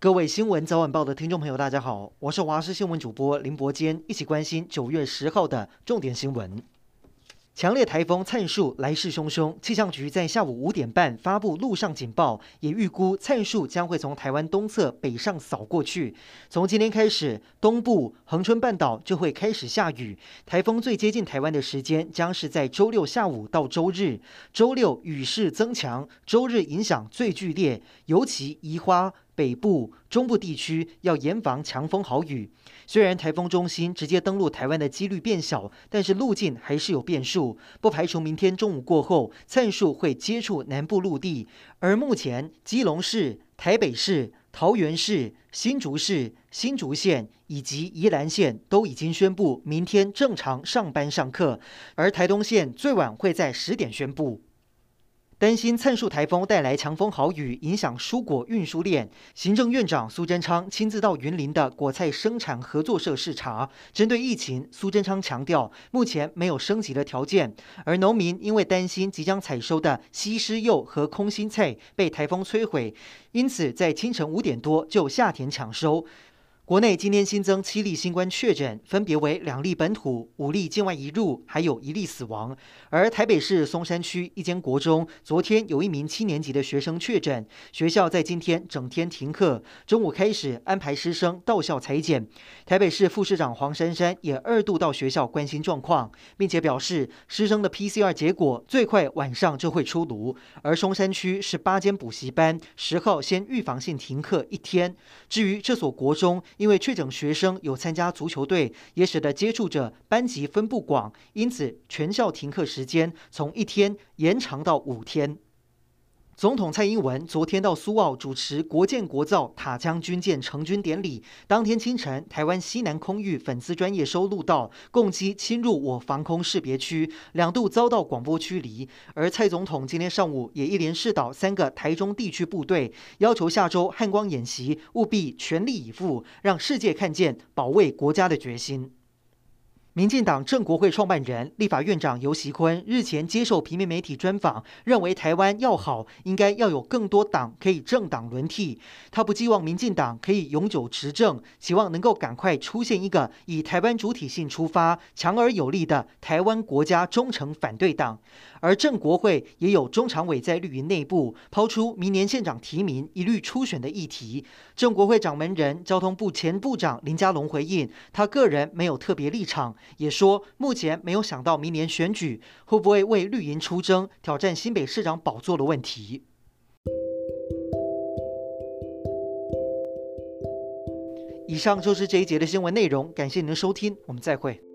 各位新闻早晚报的听众朋友，大家好，我是华视新闻主播林伯坚，一起关心九月十号的重点新闻。强烈台风灿树来势汹汹，气象局在下午五点半发布陆上警报，也预估灿树将会从台湾东侧北上扫过去。从今天开始，东部恒春半岛就会开始下雨。台风最接近台湾的时间将是在周六下午到周日，周六雨势增强，周日影响最剧烈，尤其宜花。北部、中部地区要严防强风豪雨。虽然台风中心直接登陆台湾的几率变小，但是路径还是有变数，不排除明天中午过后，灿树会接触南部陆地。而目前，基隆市、台北市、桃园市、新竹市、新竹县以及宜兰县都已经宣布明天正常上班上课，而台东县最晚会在十点宣布。担心灿树台风带来强风豪雨，影响蔬果运输链。行政院长苏贞昌亲自到云林的果菜生产合作社视察。针对疫情，苏贞昌强调，目前没有升级的条件。而农民因为担心即将采收的西施柚和空心菜被台风摧毁，因此在清晨五点多就下田抢收。国内今天新增七例新冠确诊，分别为两例本土、五例境外移入，还有一例死亡。而台北市松山区一间国中，昨天有一名七年级的学生确诊，学校在今天整天停课，中午开始安排师生到校采检。台北市副市长黄珊珊也二度到学校关心状况，并且表示师生的 PCR 结果最快晚上就会出炉。而松山区是八间补习班，十号先预防性停课一天。至于这所国中，因为确诊学生有参加足球队，也使得接触者班级分布广，因此全校停课时间从一天延长到五天。总统蔡英文昨天到苏澳主持国舰国造塔江军舰成军典礼。当天清晨，台湾西南空域粉丝专业收录到共机侵入我防空识别区，两度遭到广播驱离。而蔡总统今天上午也一连试导三个台中地区部队，要求下周汉光演习务必全力以赴，让世界看见保卫国家的决心。民进党正国会创办人、立法院长游锡坤日前接受平面媒体专访，认为台湾要好，应该要有更多党可以政党轮替。他不寄望民进党可以永久执政，希望能够赶快出现一个以台湾主体性出发、强而有力的台湾国家忠诚反对党。而政国会也有中常委在绿营内部抛出明年县长提名一律初选的议题。政国会掌门人、交通部前部长林佳龙回应，他个人没有特别立场。也说，目前没有想到明年选举会不会为绿营出征，挑战新北市长宝座的问题。以上就是这一节的新闻内容，感谢您的收听，我们再会。